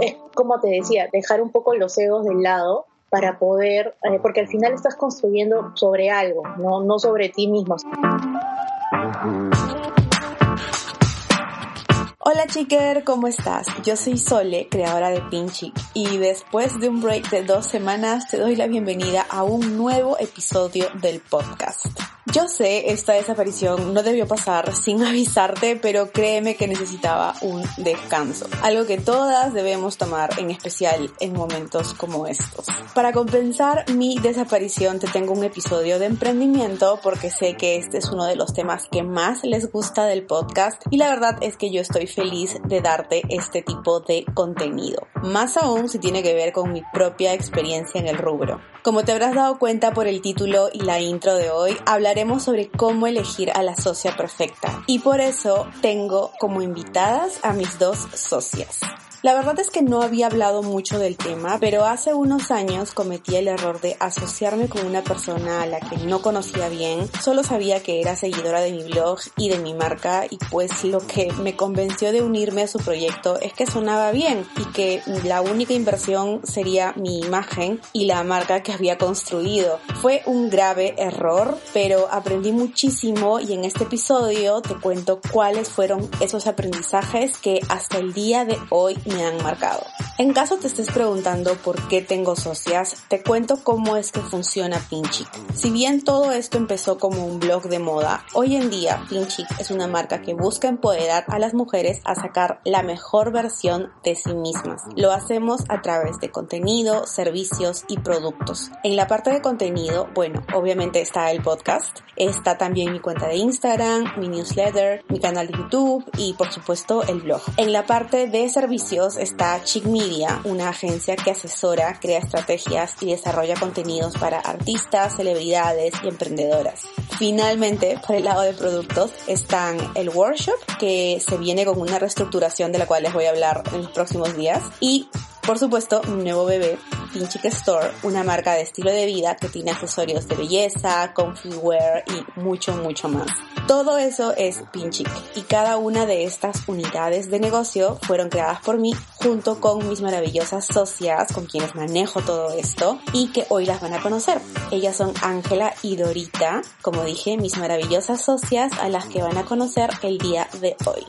es como te decía, dejar un poco los egos del lado para poder, eh, porque al final estás construyendo sobre algo, no, no sobre ti mismo. Hola chiquer, ¿cómo estás? Yo soy Sole, creadora de Pinchic, y después de un break de dos semanas te doy la bienvenida a un nuevo episodio del podcast. Yo sé, esta desaparición no debió pasar sin avisarte, pero créeme que necesitaba un descanso. Algo que todas debemos tomar, en especial en momentos como estos. Para compensar mi desaparición te tengo un episodio de emprendimiento porque sé que este es uno de los temas que más les gusta del podcast y la verdad es que yo estoy de darte este tipo de contenido. Más aún si tiene que ver con mi propia experiencia en el rubro. Como te habrás dado cuenta por el título y la intro de hoy, hablaremos sobre cómo elegir a la socia perfecta. Y por eso tengo como invitadas a mis dos socias. La verdad es que no había hablado mucho del tema, pero hace unos años cometí el error de asociarme con una persona a la que no conocía bien, solo sabía que era seguidora de mi blog y de mi marca y pues lo que me convenció de unirme a su proyecto es que sonaba bien y que la única inversión sería mi imagen y la marca que había construido. Fue un grave error, pero aprendí muchísimo y en este episodio te cuento cuáles fueron esos aprendizajes que hasta el día de hoy me han marcado. En caso te estés preguntando por qué tengo socias, te cuento cómo es que funciona Pinchic. Si bien todo esto empezó como un blog de moda, hoy en día Pinchic es una marca que busca empoderar a las mujeres a sacar la mejor versión de sí mismas. Lo hacemos a través de contenido, servicios y productos. En la parte de contenido, bueno, obviamente está el podcast, está también mi cuenta de Instagram, mi newsletter, mi canal de YouTube y por supuesto el blog. En la parte de servicios está Chic Media, una agencia que asesora, crea estrategias y desarrolla contenidos para artistas, celebridades y emprendedoras. Finalmente, por el lado de productos, están el workshop, que se viene con una reestructuración de la cual les voy a hablar en los próximos días, y por supuesto, mi nuevo bebé, Pinchic Store, una marca de estilo de vida que tiene accesorios de belleza, comfy wear y mucho, mucho más. Todo eso es Pinchic y cada una de estas unidades de negocio fueron creadas por mí junto con mis maravillosas socias con quienes manejo todo esto y que hoy las van a conocer. Ellas son Ángela y Dorita, como dije, mis maravillosas socias a las que van a conocer el día de hoy.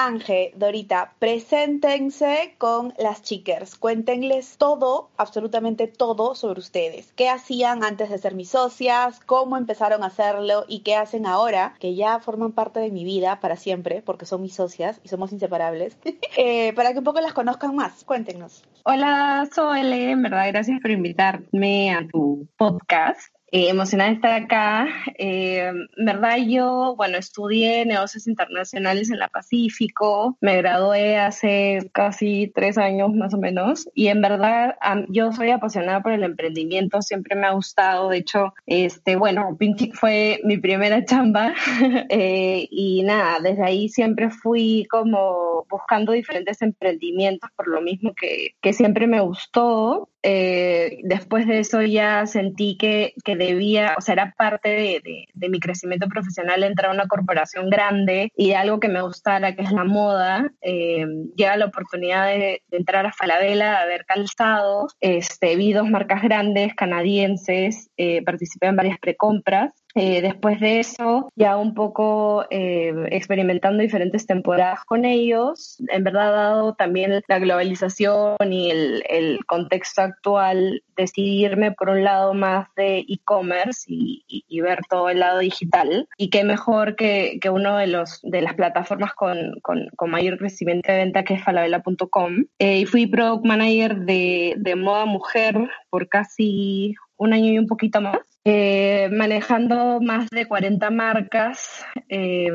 Ángel, Dorita, preséntense con las chicas. Cuéntenles todo, absolutamente todo sobre ustedes. ¿Qué hacían antes de ser mis socias? ¿Cómo empezaron a hacerlo? ¿Y qué hacen ahora? Que ya forman parte de mi vida para siempre, porque son mis socias y somos inseparables. eh, para que un poco las conozcan más. Cuéntenos. Hola, soy. En verdad, gracias por invitarme a tu podcast. Eh, emocionada de estar acá. Eh, verdad, yo, bueno, estudié negocios internacionales en la Pacífico, me gradué hace casi tres años más o menos, y en verdad yo soy apasionada por el emprendimiento, siempre me ha gustado, de hecho, este, bueno, Pinchic fue mi primera chamba, eh, y nada, desde ahí siempre fui como buscando diferentes emprendimientos por lo mismo que, que siempre me gustó. Eh, después de eso ya sentí que, que, debía, o sea, era parte de, de, mi crecimiento profesional entrar a una corporación grande y de algo que me gustara, que es la moda. Eh, llega la oportunidad de, de, entrar a Falabella, a ver calzado. Este, vi dos marcas grandes canadienses, eh, participé en varias precompras eh, después de eso, ya un poco eh, experimentando diferentes temporadas con ellos, en verdad dado también la globalización y el, contexto actual, decidirme por un lado más de e-commerce y, ver todo el lado digital. Y qué mejor que, que uno de, los, de las plataformas con, con, con mayor crecimiento de venta que es falabella.com. Eh, y fui product manager de, de moda mujer por casi un año y un poquito más, eh, manejando más de 40 marcas eh,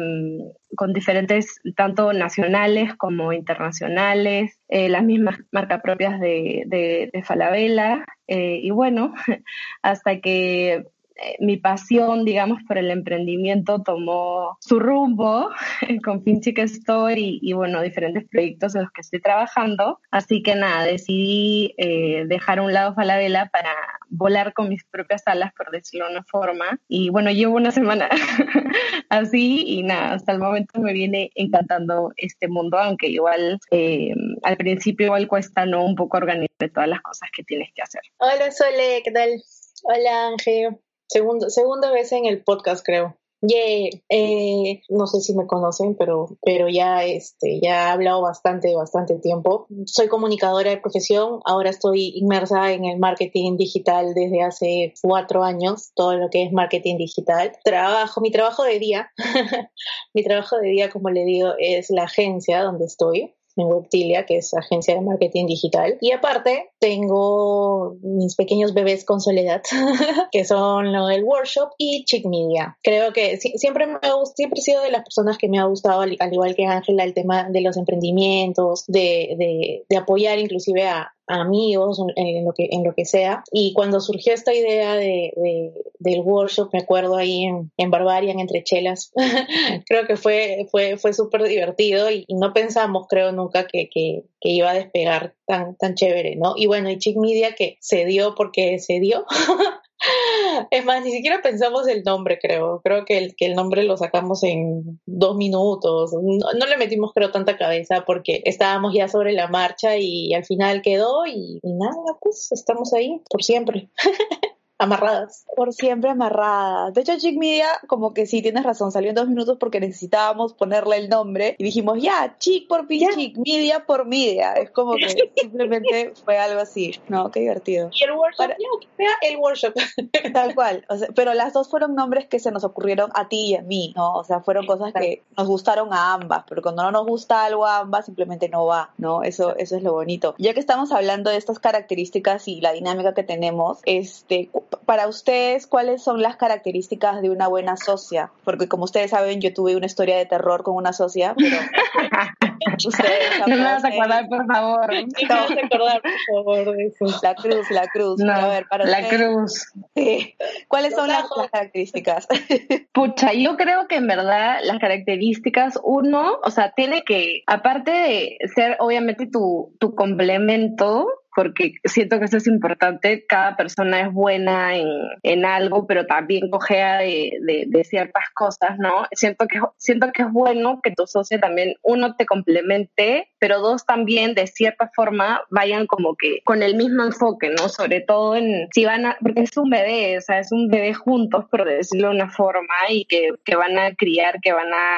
con diferentes, tanto nacionales como internacionales, eh, las mismas marcas propias de, de, de Falabella, y bueno, hasta que eh, mi pasión, digamos, por el emprendimiento tomó su rumbo con Pinchic Store y, y, bueno, diferentes proyectos en los que estoy trabajando. Así que nada, decidí eh, dejar a un lado Falabella para volar con mis propias alas, por decirlo de una forma. Y bueno, llevo una semana así y nada, hasta el momento me viene encantando este mundo, aunque igual eh, al principio igual cuesta no un poco organizar todas las cosas que tienes que hacer. Hola Sole, ¿qué tal? Hola Ángel. Segundo, segunda vez en el podcast, creo. Yeah. Eh, no sé si me conocen, pero, pero ya, este, ya he hablado bastante, bastante tiempo. Soy comunicadora de profesión, ahora estoy inmersa en el marketing digital desde hace cuatro años, todo lo que es marketing digital. Trabajo, mi trabajo de día, mi trabajo de día, como le digo, es la agencia donde estoy en Webtilia, que es agencia de marketing digital. Y aparte, tengo mis pequeños bebés con soledad, que son lo del workshop y Chick Media. Creo que siempre me ha, siempre he sido de las personas que me ha gustado, al, igual que Ángela, el tema de los emprendimientos, de, de, de apoyar inclusive a, amigos, en lo que, en lo que sea. Y cuando surgió esta idea de, del workshop, me acuerdo ahí en, en Barbarian, entre chelas, creo que fue, fue, fue súper divertido y, no pensamos, creo, nunca que, que, que, iba a despegar tan, tan chévere, ¿no? Y bueno, y Chick Media que se dio porque se dio. Es más, ni siquiera pensamos el nombre, creo. Creo que el, que el nombre lo sacamos en dos minutos. No, le metimos, creo, tanta cabeza porque estábamos ya sobre la marcha y al final quedó y, y nada, pues estamos ahí por siempre. amarradas. Por siempre amarradas. De hecho, Chick Media, como que sí, tienes razón, salió en dos minutos porque necesitábamos ponerle el nombre y dijimos, ya, Chick por fin Chick, Media por Media. Es como que simplemente fue algo así, ¿no? Qué divertido. Y el workshop, el workshop. Tal cual. pero las dos fueron nombres que se nos ocurrieron a ti y a mí, ¿no? O sea, fueron cosas que nos gustaron a ambas, pero cuando no nos gusta algo a ambas, simplemente no va, ¿no? Eso, eso es lo bonito. Ya que estamos hablando de estas características y la dinámica que tenemos, este, para ustedes, ¿cuáles son las características de una buena socia? Porque como ustedes saben, yo tuve una historia de terror con una socia, pero ustedes No me vas a acordar, por favor. No me vas a acordar, por favor, de eso. La cruz, la cruz. a ver, para la cruz. Sí. ¿Cuáles son las, las, características? Pucha, yo creo que en verdad las características, uno, o sea, tiene que, aparte de ser obviamente tu, tu complemento, porque siento que eso es importante. Cada persona es buena en, en algo, pero también cogea de, de, de, ciertas cosas, ¿no? Siento que, siento que es bueno que tu socio también, uno, te complemente, pero dos, también de cierta forma vayan como que con el mismo enfoque, ¿no? Sobre todo en, si van a, porque es un bebé, o sea, es un bebé juntos, por decirlo de una forma, y que, que van a criar, que van a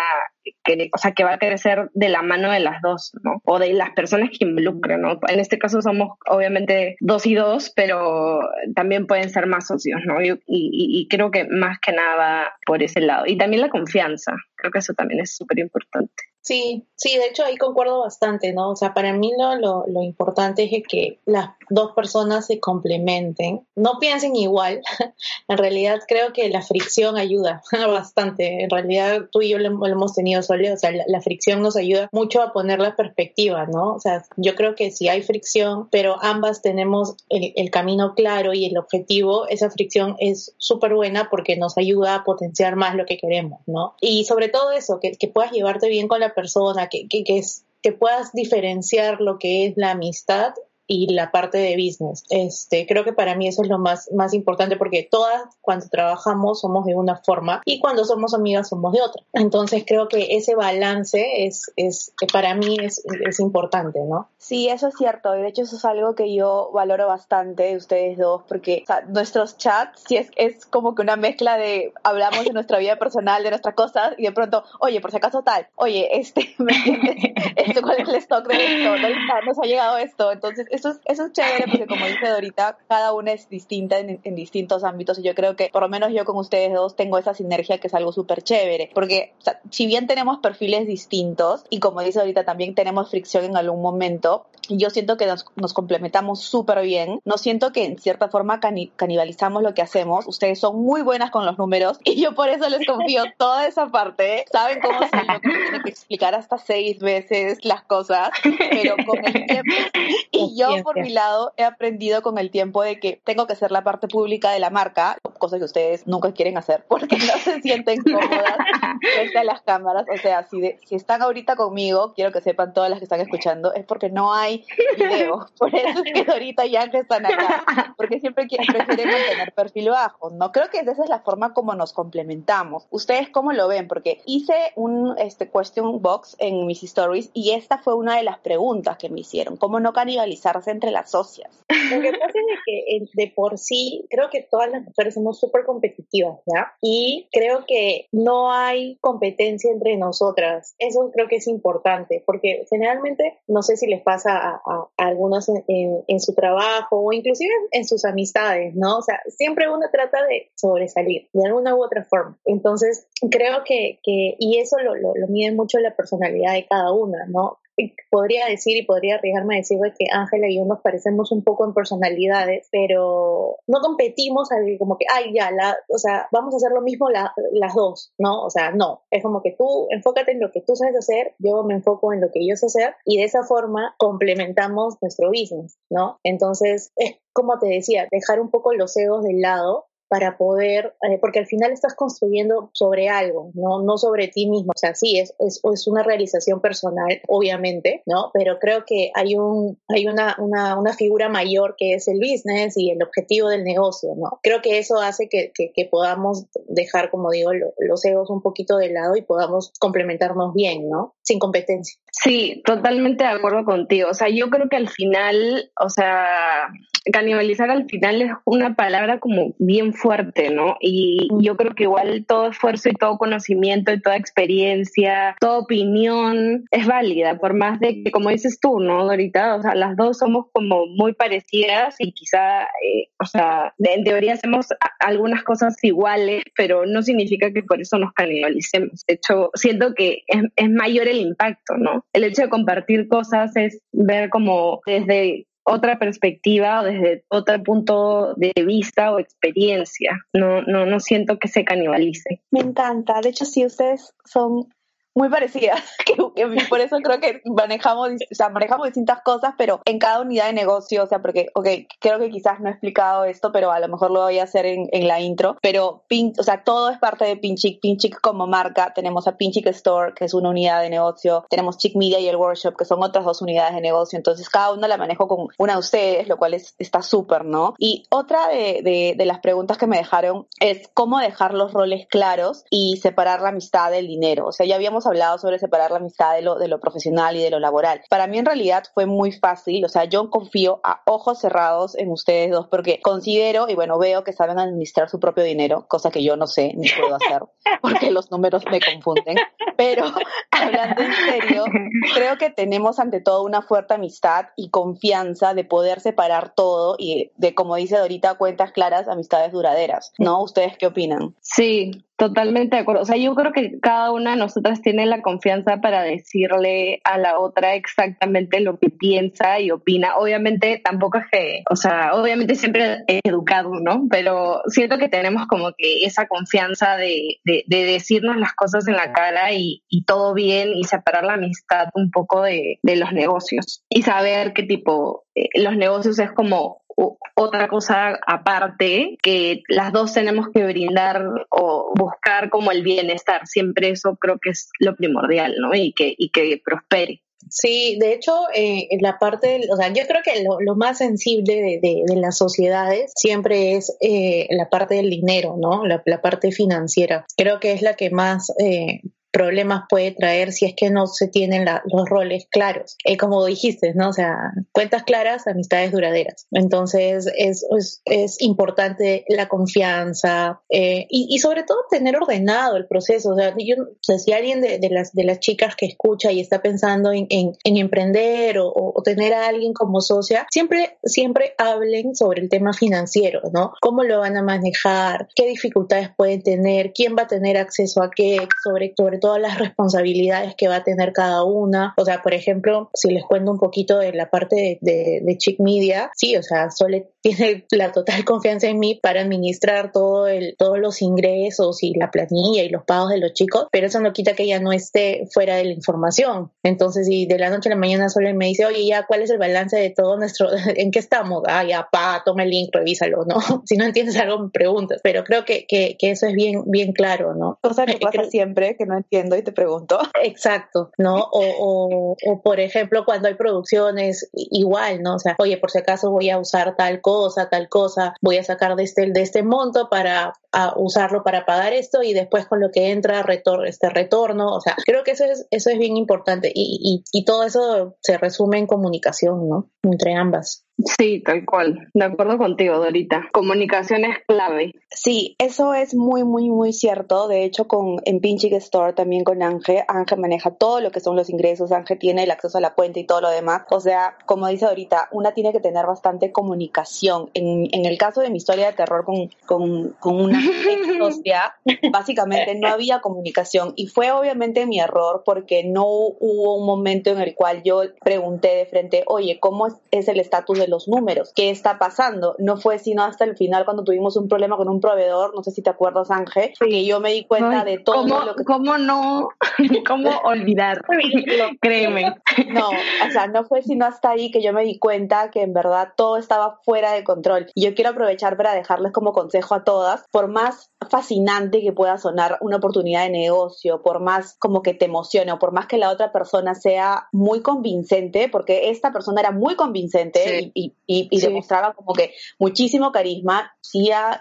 que, o sea, que va a crecer de la mano de las dos, ¿no? O de las personas que involucran, ¿no? En este caso somos obviamente dos y dos, pero también pueden ser más socios, ¿no? Y, y, creo que más que nada por ese lado. Y también la confianza, creo que eso también es súper importante. Sí, sí, de hecho ahí concuerdo bastante, ¿no? O sea, para mí lo, lo, lo, importante es que las dos personas se complementen, no piensen igual. en realidad creo que la fricción ayuda bastante. En realidad tú y yo lo, hemos tenido solo, o sea, la, fricción nos ayuda mucho a poner la perspectiva, ¿no? O sea, yo creo que si hay fricción, pero ambas tenemos el, el camino claro y el objetivo, esa fricción es súper buena porque nos ayuda a potenciar más lo que queremos, ¿no? Y sobre todo eso, que, que puedas llevarte bien con la persona, que, que, que, es, que puedas diferenciar lo que es la amistad y la parte de business. Este, creo que para mí eso es lo más, más importante porque todas cuando trabajamos somos de una forma y cuando somos amigas somos de otra. Entonces creo que ese balance es, es para mí es, es importante, ¿no? Sí, eso es cierto. Y de hecho eso es algo que yo valoro bastante de ustedes dos porque o sea, nuestros chats sí es, es como que una mezcla de hablamos de nuestra vida personal, de nuestras cosas y de pronto, oye, por si acaso tal, oye, este, ¿me entiendes? Este, ¿Cuál es el stock de esto? ¿Dónde está? Nos ha llegado esto. Entonces eso es, eso es chévere porque como dice Dorita, cada una es distinta en, en, distintos ámbitos y yo creo que por lo menos yo con ustedes dos tengo esa sinergia que es algo súper chévere porque o sea, si bien tenemos perfiles distintos y como dice ahorita también tenemos fricción en algún momento, yo siento que nos, complementamos súper bien. No siento que en cierta forma canibalizamos lo que hacemos. Ustedes son muy buenas con los números y yo por eso les confío toda esa parte. Saben cómo se yo que tiene que explicar hasta seis veces las cosas, pero con el tiempo. Y yo por mi lado he aprendido con el tiempo de que tengo que ser la parte pública de la marca, cosa que ustedes nunca quieren hacer porque no se sienten cómodas frente a las cámaras. O sea, si, si están ahorita conmigo, quiero que sepan todas las que están escuchando, es porque no hay video. Por eso es que Dorita y Ángel están acá. Porque siempre prefieren mantener perfil bajo, ¿no? Creo que esa es la forma como nos complementamos. ¿Ustedes cómo lo ven? Porque hice un este, question box en mis stories y esta fue una de las preguntas que me hicieron. ¿Cómo no entre las socias? Lo que pasa es que de por sí, creo que todas las mujeres somos súper competitivas, ¿ya? Y creo que no hay competencia entre nosotras. Eso creo que es importante, porque generalmente, no sé si les pasa a, algunos en, su trabajo o inclusive en sus amistades, ¿no? O sea, siempre uno trata de sobresalir de alguna u otra forma. Entonces, creo que, que y eso lo, lo, lo mide mucho la personalidad de cada una, ¿no? Podría decir y podría arriesgarme a decir que Ángela y yo nos parecemos un poco en personalidades, pero no competimos como que, ay, ya, la, o sea, vamos a hacer lo mismo las dos, ¿no? O sea, no, es como que tú enfócate en lo que tú sabes hacer, yo me enfoco en lo que yo sé hacer y de esa forma complementamos nuestro business, ¿no? Entonces, es como te decía, dejar un poco los egos de lado para poder, eh, porque al final estás construyendo sobre algo, ¿no? no sobre ti mismo. O sea, sí, es, es, es, una realización personal, obviamente, ¿no? Pero creo que hay, un, hay una, una, una, figura mayor que es el business y el objetivo del negocio, ¿no? Creo que eso hace que, que, podamos dejar, como digo, los egos un poquito de lado y podamos complementarnos bien, ¿no? Sin competencia. Sí, totalmente de acuerdo contigo. O sea, yo creo que al final, o sea, canibalizar al final es una palabra como bien fuerte, ¿no? Y yo creo que igual todo esfuerzo y todo conocimiento y toda experiencia, toda opinión es válida, por más de que, como dices tú, ¿no, Dorita? O sea, las dos somos como muy parecidas y quizá, eh, o sea, en teoría hacemos algunas cosas iguales, pero no significa que por eso nos canibalicemos. De hecho, siento que es, es mayor el impacto, ¿no? El hecho de compartir cosas es ver como desde otra perspectiva o desde otro punto de vista o experiencia. No, no, no siento que se canibalice. Me encanta. De hecho, sí, ustedes son muy parecidas, que, por eso creo que manejamos, o sea, manejamos distintas cosas, pero en cada unidad de negocio, o sea, porque, ok, creo que quizás no he explicado esto, pero a lo mejor lo voy a hacer en, en la intro, pero, Pin, o sea, todo es parte de Pinchic, Pinchic como marca, tenemos a Pinchic Store, que es una unidad de negocio, tenemos Chic Media y el Workshop, que son otras dos unidades de negocio, entonces cada una la manejo con una de ustedes, lo cual es, está súper, ¿no? Y otra de, de, de las preguntas que me dejaron es cómo dejar los roles claros y separar la amistad del dinero, o sea, ya habíamos hablado sobre separar la amistad de lo, de lo profesional y de lo laboral. Para mí en realidad fue muy fácil, o sea, yo confío a ojos cerrados en ustedes dos porque considero y bueno, veo que saben administrar su propio dinero, cosa que yo no sé ni puedo hacer porque los números me confunden. Pero hablando en serio, creo que tenemos ante todo una fuerte amistad y confianza de poder separar todo y de, como dice Dorita, cuentas claras, amistades duraderas, ¿no? ¿Ustedes qué opinan? Sí, Totalmente de acuerdo. O sea, yo creo que cada una de nosotras tiene la confianza para decirle a la otra exactamente lo que piensa y opina. Obviamente tampoco es que, o sea, obviamente siempre es educado, ¿no? Pero siento que tenemos como que esa confianza de, de, decirnos las cosas en la cara y, todo bien y separar la amistad un poco de, de los negocios y saber qué tipo, eh, los negocios es como otra cosa aparte que las dos tenemos que brindar o buscar como el bienestar. Siempre eso creo que es lo primordial, ¿no? Y que, y que prospere. Sí, de hecho, eh, la parte, o sea, yo creo que lo, más sensible de, de, las sociedades siempre es eh, la parte del dinero, ¿no? La, la, parte financiera. Creo que es la que más eh, problemas puede traer si es que no se tienen los roles claros. Eh, como dijiste, ¿no? O sea, cuentas claras, amistades duraderas. Entonces, es, es, importante la confianza eh, y, sobre todo tener ordenado el proceso. O sea, yo, si alguien de, las, de las chicas que escucha y está pensando en, emprender o, tener a alguien como socia, siempre, siempre hablen sobre el tema financiero, ¿no? ¿Cómo lo van a manejar? ¿Qué dificultades pueden tener? ¿Quién va a tener acceso a qué? Sobre, sobre todo todas las responsabilidades que va a tener cada una. O sea, por ejemplo, si les cuento un poquito de la parte de, de, Chick Media, sí, o sea, Sole tiene la total confianza en mí para administrar todo el, todos los ingresos y la planilla y los pagos de los chicos, pero eso no quita que ella no esté fuera de la información. Entonces, si de la noche a la mañana Sole me dice, oye, ya, ¿cuál es el balance de todo nuestro, en qué estamos? Ah, ya, pa, toma el link, revísalo, ¿no? Si no entiendes algo, me preguntas, pero creo que, que, que eso es bien, bien claro, ¿no? Cosa que pasa siempre, que no entiendo y te pregunto. Exacto, ¿no? O, o, por ejemplo, cuando hay producciones, igual, ¿no? O sea, oye, por si acaso voy a usar tal cosa, tal cosa, voy a sacar de este, de este monto para usarlo para pagar esto y después con lo que entra retor este retorno, o sea, creo que eso es, eso es bien importante y, y todo eso se resume en comunicación, ¿no? Entre ambas. Sí, tal cual. De acuerdo contigo, Dorita. Comunicación es clave. Sí, eso es muy, muy, muy cierto. De hecho, con en Pinching Store también con Ángel, Ángel maneja todo lo que son los ingresos, Ángel tiene el acceso a la cuenta y todo lo demás. O sea, como dice Dorita, una tiene que tener bastante comunicación. En, en el caso de mi historia de terror con, con, con una socia, básicamente no había comunicación y fue obviamente mi error porque no hubo un momento en el cual yo pregunté de frente, oye, ¿cómo es el estatus de los números. ¿Qué está pasando? No fue sino hasta el final cuando tuvimos un problema con un proveedor, no sé si te acuerdas, Ángel, que yo me di cuenta de todo ¿cómo, lo que... ¿Cómo no? ¿Cómo olvidar? Créeme. No, o sea, no fue sino hasta ahí que yo me di cuenta que en verdad todo estaba fuera de control. Y yo quiero aprovechar para dejarles como consejo a todas, por más fascinante que pueda sonar una oportunidad de negocio, por más como que te emocione o por más que la otra persona sea muy convincente, porque esta persona era muy convincente y, y, demostraba como que muchísimo carisma,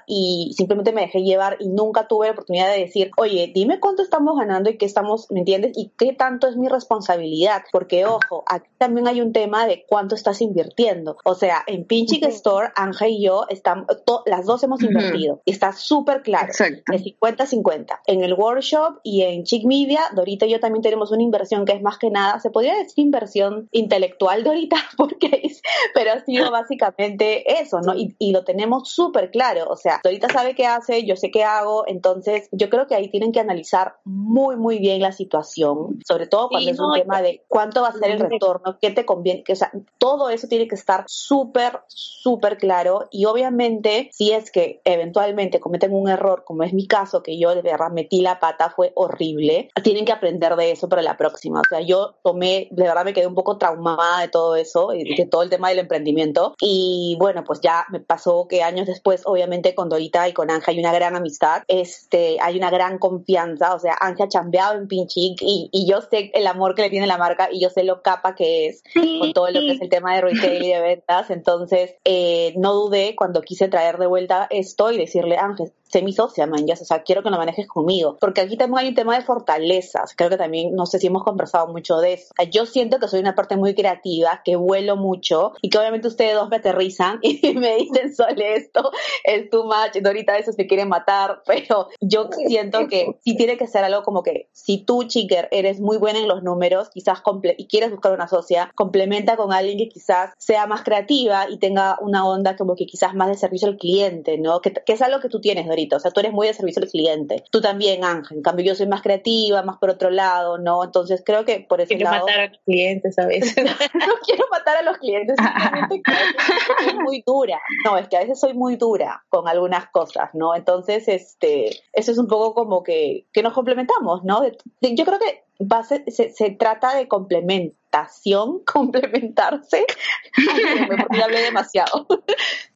y simplemente me dejé llevar y nunca tuve la oportunidad de decir, oye, dime cuánto estamos ganando y qué estamos, ¿me entiendes? Y qué tanto es mi responsabilidad, porque ojo, aquí también hay un tema de cuánto estás invirtiendo. O sea, en Pinching Store, Anja y yo, estamos, las dos hemos invertido y está súper claro, de 50-50. En el workshop y en Chick Media, Dorita y yo también tenemos una inversión que es más que nada, se podría decir inversión intelectual, Dorita, porque es, pero ha sido básicamente eso, ¿no? Y, y lo tenemos súper claro, o sea, Dorita sabe qué hace, yo sé qué hago, entonces yo creo que ahí tienen que analizar muy, muy bien la situación, sobre todo cuando es un tema de cuánto va a ser el retorno, qué te conviene, que, o sea, todo eso tiene que estar súper, súper claro y obviamente si es que eventualmente cometen un error, como es mi caso, que yo de verdad metí la pata, fue horrible, tienen que aprender de eso para la próxima, o sea, yo tomé, de verdad me quedé un poco traumada de todo eso, de todo el tema del emprendimiento. Y bueno, pues ya me pasó que años después obviamente con Dorita y con Anja hay una gran amistad, este, hay una gran confianza, o sea, Anja ha chambeado en Pinchic y, y yo sé el amor que le tiene la marca y yo sé lo capa que es con todo lo que es el tema de retail y de ventas, entonces eh, no dudé cuando quise traer de vuelta esto y decirle, Ángel, sé mi socia, man, ya, o sea, quiero que lo manejes conmigo, porque aquí también hay un tema de fortalezas, creo que también, no sé si hemos conversado mucho de eso, yo siento que soy una parte muy creativa, que vuelo mucho y que obviamente ustedes dos me aterrizan y me dicen, Sole, esto es too much, Dorita a veces me quieren matar, pero yo siento que sí tiene que ser algo como que si tú, chicker, eres muy buena en los números, quizás y quieres buscar una socia, complementa con alguien que quizás sea más creativa y tenga una onda como que quizás más de servicio al cliente, ¿no? Que, que es algo que tú tienes, O sea, tú eres muy de servicio al cliente. Tú también, Ángel. En cambio, yo soy más creativa, más por otro lado, ¿no? Entonces creo que por ese quiero lado... matar a los clientes a veces. no quiero matar a los clientes, simplemente que soy muy dura. No, es que a veces soy muy dura con algunas cosas, ¿no? Entonces, este, eso es un poco como que, que nos complementamos, ¿no? yo creo que se, se, trata de complementación, complementarse. Ay, hablé demasiado.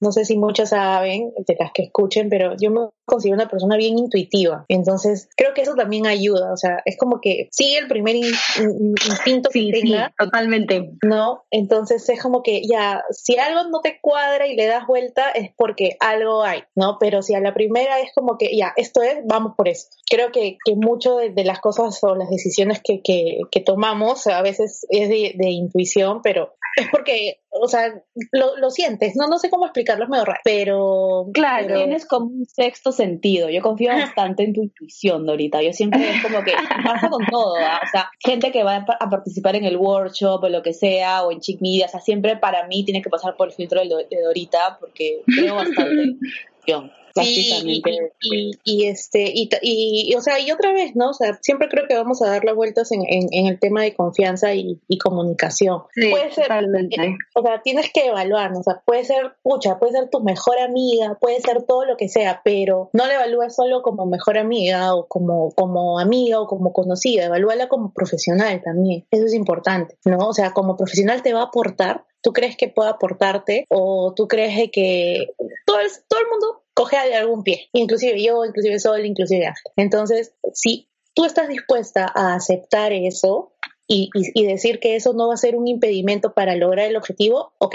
No sé si muchos saben, de las que escuchen, pero yo me considero una persona bien intuitiva. Entonces, creo que eso también ayuda. O sea, es como que sigue el primer instinto que tenga. totalmente. ¿No? Entonces, es como que ya, si algo no te cuadra y le das vuelta, es porque algo hay, ¿no? Pero si a la primera es como que ya, esto es, vamos por eso. Creo que, que mucho de las cosas o las decisiones que, que, tomamos a veces es de, intuición, pero es porque, o sea, lo, lo, sientes, no, no sé cómo explicarlo, es medio raro, pero... Claro, tienes como un sexto sentido, yo confío bastante en tu intuición, Dorita, yo siempre es como que pasa con todo, ¿ah? o sea, gente que va a participar en el workshop o lo que sea, o en Chick Media, o sea, siempre para mí tiene que pasar por el filtro de, Dorita, porque creo bastante básicamente. Y, y, este, y, y, o sea, y otra vez, ¿no? O sea, siempre creo que vamos a dar las vueltas en, en, el tema de confianza y, comunicación. puede ser, eh, o sea, tienes que evaluar, ¿no? o sea, puede ser, pucha, puede ser tu mejor amiga, puede ser todo lo que sea, pero no la evalúes solo como mejor amiga o como, como amiga o como conocida, evalúala como profesional también. Eso es importante, ¿no? O sea, como profesional te va a aportar, tú crees que puede aportarte o tú crees que todo el, todo el mundo coge de algún pie, inclusive yo, inclusive Sol, inclusive Ángel. Entonces, si tú estás dispuesta a aceptar eso y, y, decir que eso no va a ser un impedimento para lograr el objetivo, ok,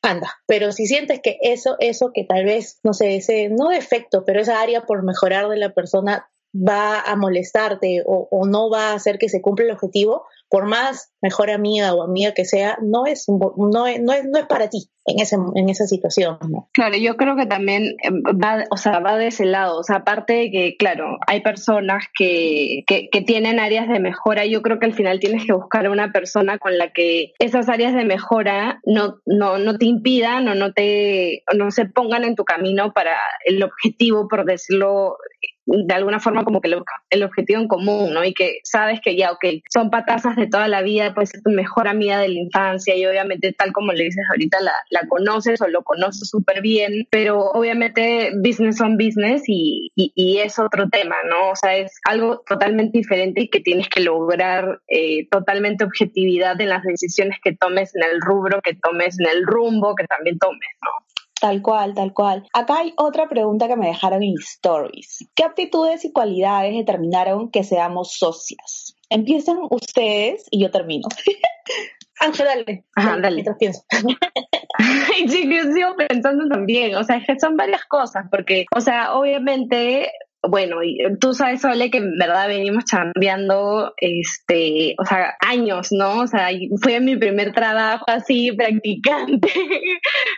anda. Pero si sientes que eso, eso que tal vez, no sé, ese, no defecto, pero esa área por mejorar de la persona va a molestarte o, no va a hacer que se cumpla el objetivo, por más mejor amiga o amiga que sea, no es, no no es, no es para ti en, ese, en esa situación. Claro, yo creo que también eh, va, o sea, va de ese lado. O sea, aparte de que, claro, hay personas que, que, que, tienen áreas de mejora, yo creo que al final tienes que buscar a una persona con la que esas áreas de mejora no, no, no te impidan o no, te, no se pongan en tu camino para el objetivo, por decirlo de alguna forma como que el, objetivo en común, ¿no? Y que sabes que ya, ok, son patazas de toda la vida, puede ser tu mejor amiga de la infancia y obviamente tal como le dices ahorita la, la conoces o lo conoces súper bien, pero obviamente business on business y, y, es otro tema, ¿no? O sea, es algo totalmente diferente y que tienes que lograr eh, totalmente objetividad en las decisiones que tomes, en el rubro que tomes, en el rumbo que también tomes, ¿no? Tal cual, tal cual. Acá hay otra pregunta que me dejaron en Stories. ¿Qué aptitudes y cualidades determinaron que seamos socias? Empiezan ustedes y yo termino. Ángel, dale. Ajá, dale. Mientras pienso. Ay, yo sigo pensando también. O sea, es que son varias cosas, porque, o sea, obviamente bueno, y tú sabes, Sole, que en verdad venimos cambiando, este, o sea, años, ¿no? O sea, fue mi primer trabajo así, practicante,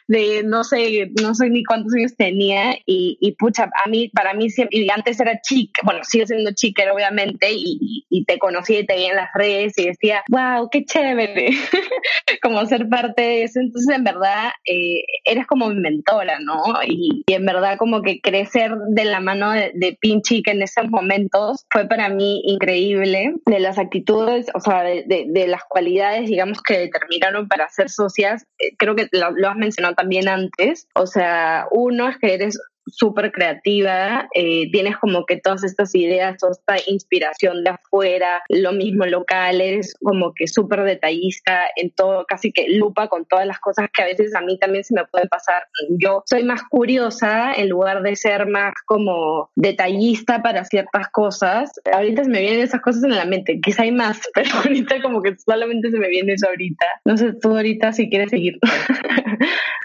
de no sé, no sé ni cuántos años tenía, y, y pucha, a mí, para mí siempre, y antes era chica, bueno, sigo siendo chica, obviamente, y, y te conocí y te vi en las redes y decía, wow, qué chévere, como ser parte de eso. Entonces, en verdad, eh, eres como mi mentora, ¿no? Y, y, en verdad, como que crecer de la mano de Pinchi, que en esos momentos fue para mí increíble, de las actitudes, o sea, de, las cualidades, digamos, que determinaron para ser socias, eh, creo que lo has mencionado también antes, o sea, uno es que eres súper creativa, eh, tienes como que todas estas ideas, toda esta inspiración de afuera, lo mismo local, eres como que súper detallista en todo, casi que lupa con todas las cosas que a veces a mí también se me pueden pasar. Yo soy más curiosa en lugar de ser más como detallista para ciertas cosas. Ahorita se me vienen esas cosas en la mente, quizá hay más, pero ahorita como que solamente se me viene eso ahorita. No sé, tú ahorita si quieres seguir.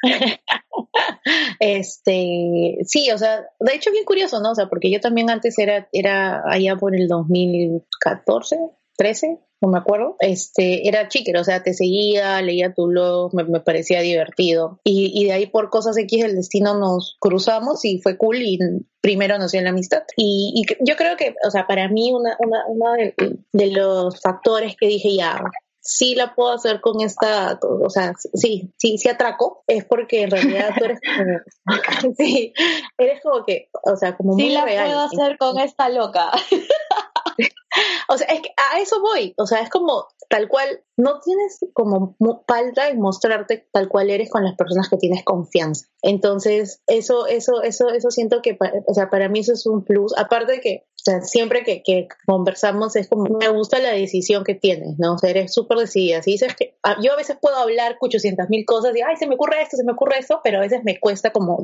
este, sí, o sea, de hecho bien curioso, ¿no? O sea, porque yo también antes era, era allá por el 2014, 13, no me acuerdo, este, era chiquero, o sea, te seguía, leía tu blog, me, parecía divertido. Y, y, de ahí por cosas X del destino nos cruzamos y fue cool y primero nos dio la amistad. Y, y yo creo que, o sea, para mí una, una, de, de, los factores que dije ya, sí la puedo hacer con esta, o sea, sí, sí, sí atraco, es porque en realidad tú eres como, sí, eres como que, o sea, como muy sí la puedo hacer con esta loca. o sea, es que a eso voy, o sea, es como tal cual, no tienes como falta en mostrarte tal cual eres con las personas que tienes confianza. Entonces, eso, eso, eso, eso siento que, o sea, para mí eso es un plus, aparte de que o sea, siempre que, que, conversamos es como, me gusta la decisión que tienes, ¿no? O sea, eres súper decidida. Si dices que, ah, yo a veces puedo hablar 800 mil cosas y, ay, se me ocurre esto, se me ocurre eso, pero a veces me cuesta como,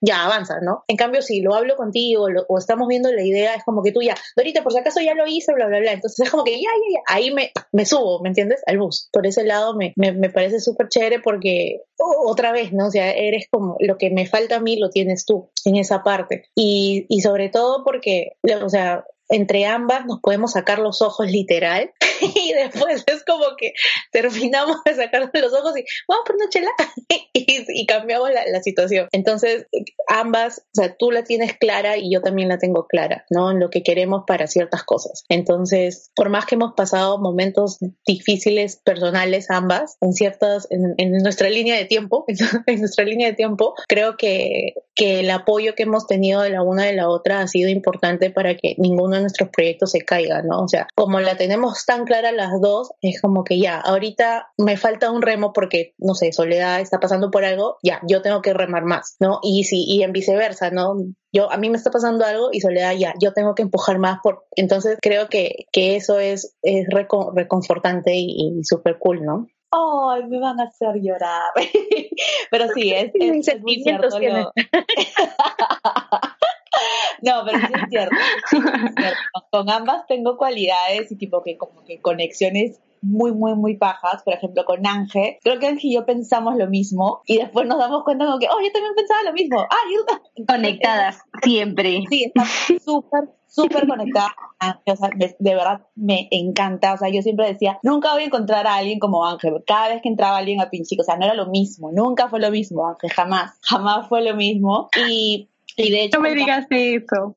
ya avanza, ¿no? En cambio, si lo hablo contigo o estamos viendo la idea, es como que tú ya, ahorita por si acaso ya lo hice, bla, bla, bla. Entonces es como que, ya, ya, ya, ahí me, me subo, ¿me entiendes? Al bus. Por ese lado me, me, me parece súper chévere porque, otra vez, ¿no? O sea, eres como, lo que me falta a mí lo tienes tú en esa parte. Y, y sobre todo porque, o sea, entre ambas nos podemos sacar los ojos literal y después es como que terminamos de sacarnos los ojos y vamos por una chela y, cambiamos la, la, situación. Entonces, ambas, o sea, tú la tienes clara y yo también la tengo clara, ¿no? En lo que queremos para ciertas cosas. Entonces, por más que hemos pasado momentos difíciles personales ambas, en ciertas, en, en nuestra línea de tiempo, en nuestra línea de tiempo, creo que, que el apoyo que hemos tenido de la una de la otra ha sido importante para que ninguno de nuestros proyectos se caiga, ¿no? O sea, como la tenemos tan clara las dos, es como que ya, ahorita me falta un remo porque, no sé, Soledad está pasando por algo, ya, yo tengo que remar más, ¿no? Y si, y en viceversa, ¿no? Yo, a mí me está pasando algo y Soledad, ya, yo tengo que empujar más por, entonces creo que, que eso es, es reconfortante y, y súper cool, ¿no? ¡ay, me van a hacer llorar! pero sí, es, es, muy cierto. no, pero sí es cierto. Con ambas tengo cualidades y tipo que como que conexiones muy, muy, muy bajas. Por ejemplo, con Ángel, creo que Ángel y yo pensamos lo mismo y después nos damos cuenta como que, oh, yo también pensaba lo mismo. Ah, yo... Conectadas, siempre. Sí, estamos súper, súper conectadas. O sea, de, verdad me encanta. O sea, yo siempre decía, nunca voy a encontrar a alguien como Ángel. Cada vez que entraba alguien a Pinchico, o sea, no era lo mismo. Nunca fue lo mismo, Ángel. Jamás. Jamás fue lo mismo. Y y de hecho, no me digas eso.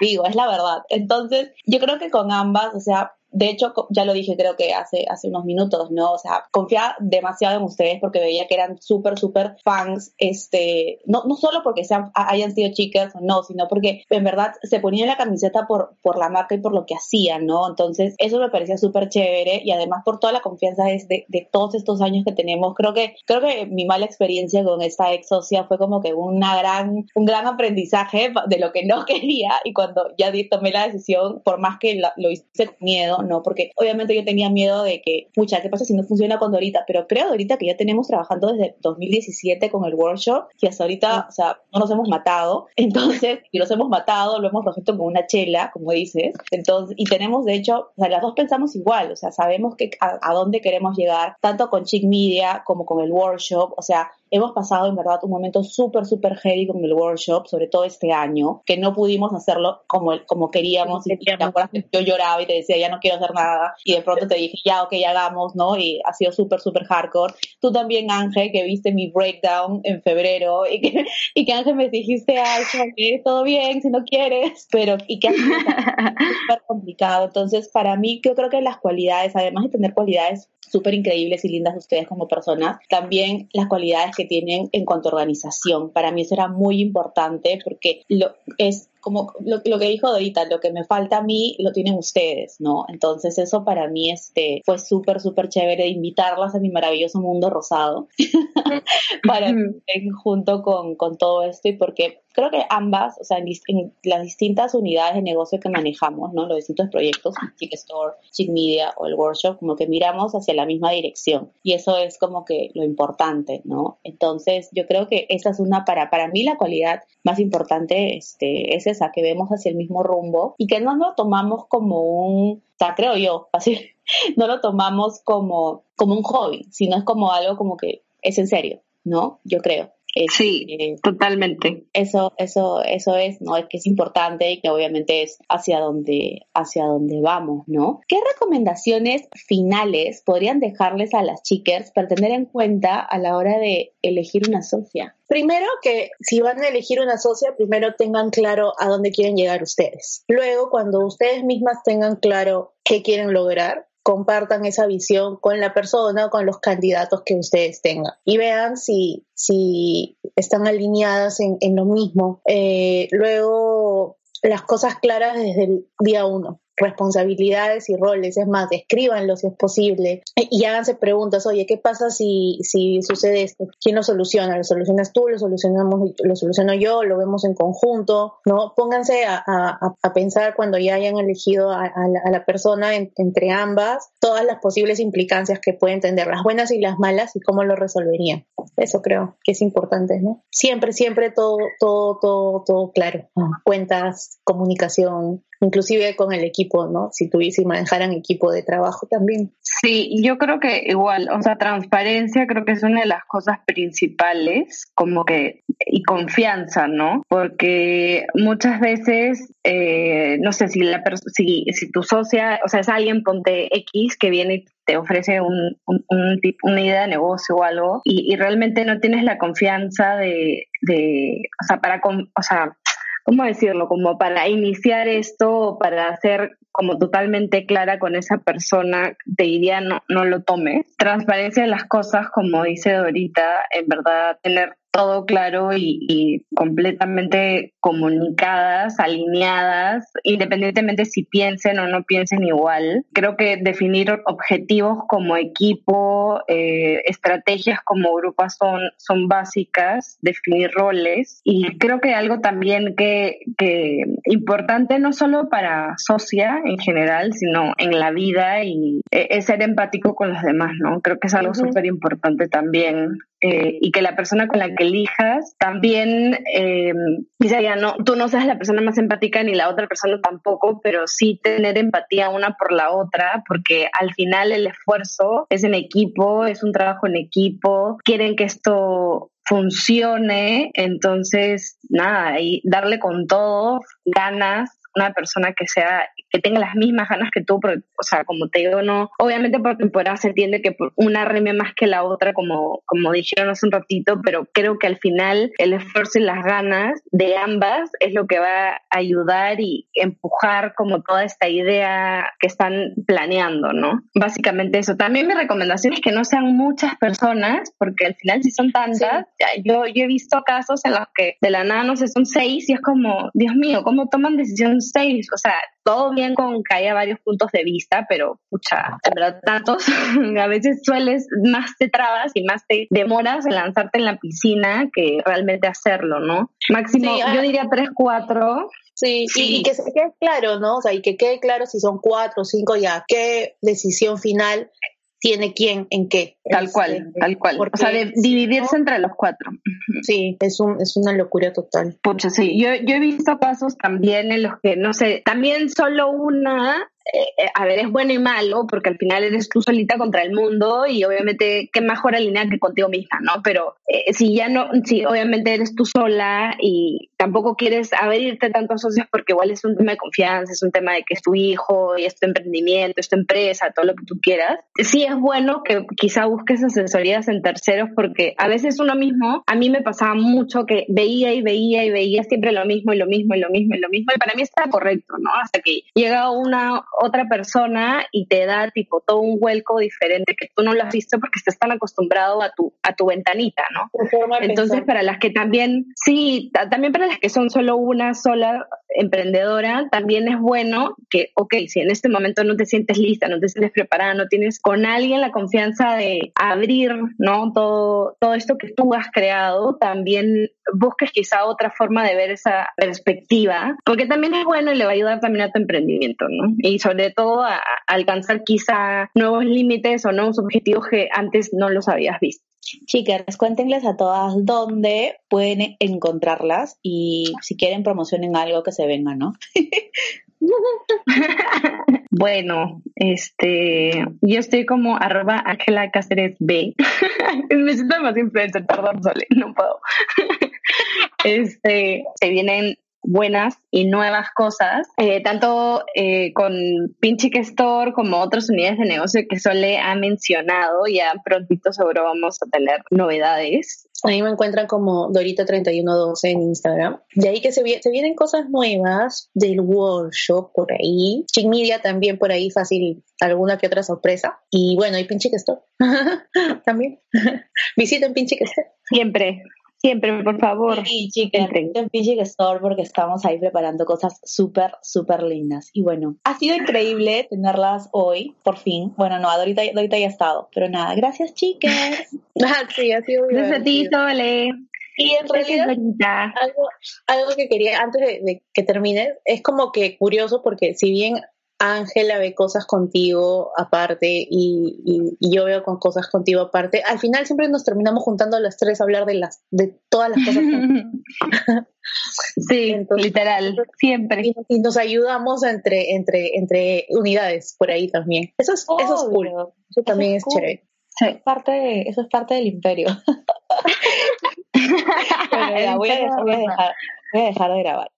Digo, es la verdad. Entonces, yo creo que con ambas, o sea, de hecho, ya lo dije creo que hace, hace unos minutos, ¿no? O sea, confiaba demasiado en ustedes porque veía que eran súper, súper fans, este, no, no solo porque sean, hayan sido chicas o no, sino porque en verdad se ponían la camiseta por, por la marca y por lo que hacían, ¿no? Entonces, eso me parecía súper chévere y además por toda la confianza de, de, todos estos años que tenemos, creo que, creo que mi mala experiencia con esta ex socia fue como que una gran, un gran aprendizaje de lo que no quería y cuando ya tomé la decisión, por más que lo hice con miedo, ¿no? Porque obviamente yo tenía miedo de que, pucha, ¿qué pasa si no funciona con Dorita? Pero creo, Dorita, que ya tenemos trabajando desde 2017 con el workshop y hasta ahorita, o sea, no nos hemos matado. Entonces, y los hemos matado, lo hemos resuelto con una chela, como dices. Entonces, y tenemos, de hecho, o sea, las dos pensamos igual, o sea, sabemos que a, a dónde queremos llegar, tanto con Chick Media como con el workshop, o sea, hemos pasado en verdad un momento súper, súper heavy con el workshop, sobre todo este año, que no pudimos hacerlo como, como queríamos. Y te acuerdas que yo lloraba y te decía, ya no quiero hacer nada. Y de pronto te dije, ya, ok, hagamos, ¿no? Y ha sido súper, súper hardcore. Tú también, Ángel, que viste mi breakdown en febrero y que, y que Ángel me dijiste, ay, todo bien, si no quieres, pero, y que ha sido súper complicado. Entonces, para mí, yo creo que las cualidades, además de tener cualidades súper increíbles y lindas de ustedes como personas, también las cualidades que tienen en cuanto a organización. Para mí eso era muy importante porque lo, es como lo, que dijo Dorita, lo que me falta a mí lo tienen ustedes, ¿no? Entonces eso para mí este, fue súper, súper chévere invitarlas a mi maravilloso mundo rosado para junto con, con todo esto y porque creo que ambas, o sea, en, las distintas unidades de negocio que manejamos, ¿no? Los distintos proyectos, Chick Store, Chick Media o el workshop, como que miramos hacia la misma dirección. Y eso es como que lo importante, ¿no? Entonces, yo creo que esa es una, para, para mí la cualidad más importante este, es que vemos hacia el mismo rumbo y que no lo tomamos como un, o sea, creo yo, así, no lo tomamos como, como un hobby, sino es como algo como que es en serio, ¿no? Yo creo sí, este, totalmente. Eso, eso, eso es, ¿no? Es que es importante y que obviamente es hacia donde, hacia donde vamos, ¿no? ¿Qué recomendaciones finales podrían dejarles a las chicas para tener en cuenta a la hora de elegir una socia? Primero que si van a elegir una socia, primero tengan claro a dónde quieren llegar ustedes. Luego, cuando ustedes mismas tengan claro qué quieren lograr, compartan esa visión con la persona o con los candidatos que ustedes tengan y vean si, si están alineadas en, lo mismo. Eh, luego, las cosas claras desde el día uno responsabilidades y roles, es más, escríbanlo si es posible y háganse preguntas, oye, ¿qué pasa si, si sucede esto? ¿Quién lo soluciona? ¿Lo solucionas tú? ¿Lo solucionamos, lo soluciono yo? ¿Lo vemos en conjunto? ¿No? Pónganse a, a, pensar cuando ya hayan elegido a, la, persona entre ambas todas las posibles implicancias que pueden tener, las buenas y las malas y cómo lo resolverían. Eso creo que es importante, ¿no? Siempre, siempre todo, todo, todo, todo claro. Cuentas, comunicación, inclusive con el equipo, ¿no? Si tuviese y manejaran equipo de trabajo también. Sí, yo creo que igual, o sea, transparencia creo que es una de las cosas principales, como que, y confianza, ¿no? Porque muchas veces, eh, no sé, si, la si, si tu socia, o sea, es alguien, ponte X, que viene y te ofrece un, un, una idea de negocio o algo y, y, realmente no tienes la confianza de, de o sea, para, o sea, ¿cómo decirlo? Como para iniciar esto, para hacer como totalmente clara con esa persona, te diría no, no lo tomes. Transparencia de las cosas, como dice Dorita, en verdad tener todo claro y, completamente comunicadas, alineadas, independientemente si piensen o no piensen igual. Creo que definir objetivos como equipo, eh, estrategias como grupo son, son básicas, definir roles y creo que algo también que, que importante no solo para socia en general, sino en la vida y eh, es ser empático con los demás, ¿no? Creo que es algo súper importante también eh, y que la persona con la que elijas también, eh, ya no, tú no seas la persona más empática ni la otra persona tampoco, pero sí tener empatía una por la otra, porque al final el esfuerzo es en equipo, es un trabajo en equipo, quieren que esto funcione, entonces nada, y darle con todo, ganas, una persona que sea que tenga las mismas ganas que tú, pero, o sea, como te digo, no, obviamente por temporada se entiende que una reme más que la otra, como, como dijeron hace un ratito, pero creo que al final el esfuerzo y las ganas de ambas es lo que va a ayudar y empujar como toda esta idea que están planeando, ¿no? Básicamente eso. También mi recomendación es que no sean muchas personas, porque al final si son tantas, yo, yo he visto casos en los que de la nada, no sé, son seis y es como, Dios mío, ¿cómo toman decisión seis? O sea, todo bien con que haya varios puntos de vista, pero, pucha, en verdad, tantos, a veces sueles, más te trabas y más te demoras en lanzarte en la piscina que realmente hacerlo, ¿no? Máximo, yo ah. diría tres, cuatro. Sí, Y, que se quede claro, ¿no? O sea, y que quede claro si son cuatro o cinco ya, qué decisión final tiene quién en qué. Tal cual, este, tal cual. o sea, de dividirse entre los cuatro. Sí, es, un, es una locura total. Pucha, sí. Yo, yo he visto casos también en los que, no sé, también solo una eh, a ver, es bueno y malo, porque al final eres tú solita contra el mundo y obviamente qué mejor alinear que contigo misma, ¿no? Pero eh, si ya no, si obviamente eres tú sola y tampoco quieres abrirte tantos socios porque igual es un tema de confianza, es un tema de que es tu hijo y es tu emprendimiento, es tu empresa, todo lo que tú quieras, sí es bueno que quizá busques asesorías en terceros porque a veces uno mismo, a mí me pasaba mucho que veía y veía y veía siempre lo mismo y lo mismo y lo mismo y lo mismo y para mí está correcto, ¿no? Hasta que llega una otra persona y te da tipo todo un vuelco diferente que tú no lo has visto porque estás tan acostumbrado a tu, a tu ventanita, ¿no? Entonces, para las que también, sí, también para las que son solo una sola emprendedora, también es bueno que, ok, si en este momento no te sientes lista, no te sientes preparada, no tienes con alguien la confianza de abrir, ¿no? Todo, todo esto que tú has creado, también busques quizá otra forma de ver esa perspectiva, porque también es bueno y le va a ayudar también a tu emprendimiento, ¿no? Y sobre todo a, alcanzar quizá nuevos límites o nuevos objetivos que antes no los habías visto. Chicas, cuéntenles a todas dónde pueden encontrarlas y si quieren promocionen algo que se venga, ¿no? bueno, este, yo estoy como arroba Ángela Cáceres B. Me siento más influencer, perdón, Sole, no puedo. este, se vienen buenas y nuevas cosas, eh, tanto eh, con Pinchic Store como otras unidades de negocio que Sole ha mencionado. Ya prontito seguro vamos a tener novedades. A mí me encuentran como Dorita3112 en Instagram. De ahí que se, se vienen cosas nuevas del workshop por ahí. Chick Media también por ahí fácil alguna que otra sorpresa. Y bueno, hay Pinchic Store también. Visiten Pinchic Store. Siempre. Siempre, por favor. Sí, chicas, en Fiji Store porque estamos ahí preparando cosas súper, súper lindas. Y bueno, ha sido increíble tenerlas hoy, por fin. Bueno, no, ahorita, ahorita ya ha estado. Pero nada, gracias, chicas. ah, sí, ha sido muy Gracias a ti, Sole. Y en realidad, algo, algo que quería, antes de, de que termines, es como que curioso porque si bien Ángela ve cosas contigo aparte y, yo veo con cosas contigo aparte. Al final siempre nos terminamos juntando las tres a hablar de las de todas las cosas. sí, literal, siempre. Y, nos ayudamos entre entre entre unidades por ahí también. Eso es eso es cool. Eso también es, chévere. Sí. Parte eso es parte del imperio. voy, a dejar, voy a dejar de grabar.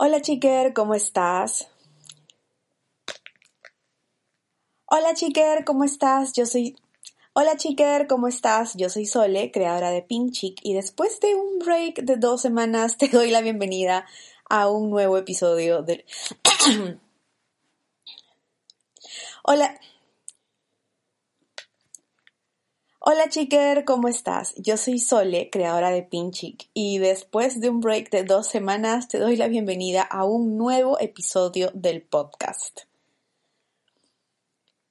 Hola chiquer, ¿cómo estás? Hola chiquer, ¿cómo estás? Yo soy... Hola chiquer, ¿cómo estás? Yo soy Sole, creadora de Pinchic y después de un break de dos semanas te doy la bienvenida a un nuevo episodio del... Hola... Hola chiquer, ¿cómo estás? Yo soy Sole, creadora de Pinchic, y después de un break de dos semanas te doy la bienvenida a un nuevo episodio del podcast.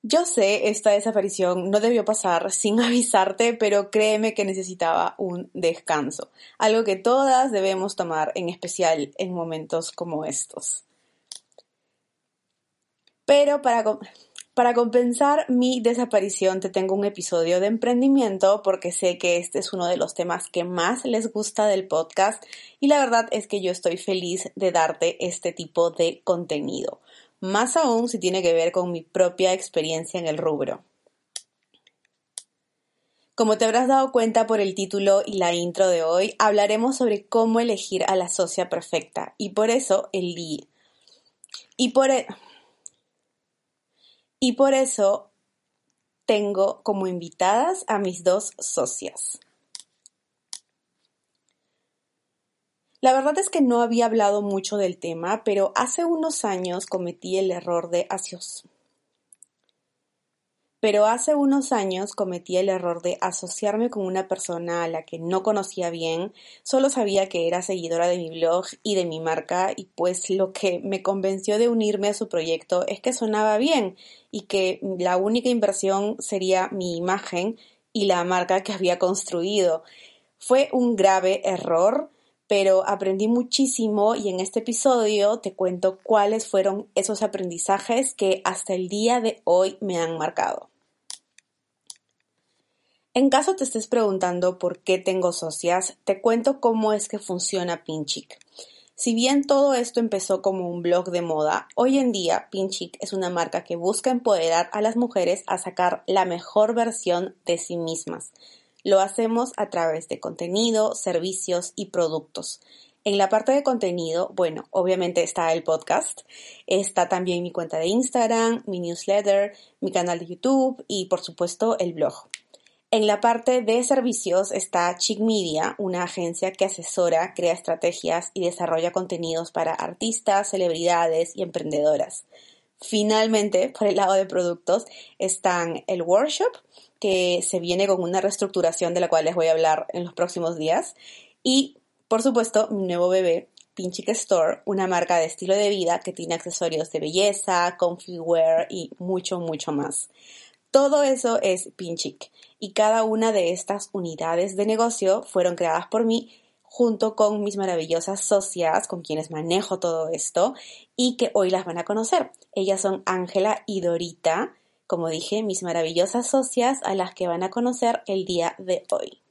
Yo sé, esta desaparición no debió pasar sin avisarte, pero créeme que necesitaba un descanso, algo que todas debemos tomar, en especial en momentos como estos. Pero para, para compensar mi desaparición te tengo un episodio de emprendimiento porque sé que este es uno de los temas que más les gusta del podcast y la verdad es que yo estoy feliz de darte este tipo de contenido, más aún si tiene que ver con mi propia experiencia en el rubro. Como te habrás dado cuenta por el título y la intro de hoy, hablaremos sobre cómo elegir a la socia perfecta y por eso el Y por e- y por eso tengo como invitadas a mis dos socias. La verdad es que no había hablado mucho del tema, pero hace unos años cometí el error de asios pero hace unos años cometí el error de asociarme con una persona a la que no conocía bien, solo sabía que era seguidora de mi blog y de mi marca y pues lo que me convenció de unirme a su proyecto es que sonaba bien y que la única inversión sería mi imagen y la marca que había construido. Fue un grave error, pero aprendí muchísimo y en este episodio te cuento cuáles fueron esos aprendizajes que hasta el día de hoy me han marcado. En caso te estés preguntando por qué tengo socias, te cuento cómo es que funciona Pinchic. Si bien todo esto empezó como un blog de moda, hoy en día Pinchic es una marca que busca empoderar a las mujeres a sacar la mejor versión de sí mismas. Lo hacemos a través de contenido, servicios y productos. En la parte de contenido, bueno, obviamente está el podcast, está también mi cuenta de Instagram, mi newsletter, mi canal de YouTube y por supuesto el blog. En la parte de servicios está Chic Media, una agencia que asesora, crea estrategias y desarrolla contenidos para artistas, celebridades y emprendedoras. Finalmente, por el lado de productos, están el workshop, que se viene con una reestructuración de la cual les voy a hablar en los próximos días, y, por supuesto, mi nuevo bebé, Pinchic Store, una marca de estilo de vida que tiene accesorios de belleza, comfy wear y mucho, mucho más. Todo eso es Pinchic y cada una de estas unidades de negocio fueron creadas por mí junto con mis maravillosas socias con quienes manejo todo esto y que hoy las van a conocer. Ellas son Ángela y Dorita, como dije, mis maravillosas socias a las que van a conocer el día de hoy.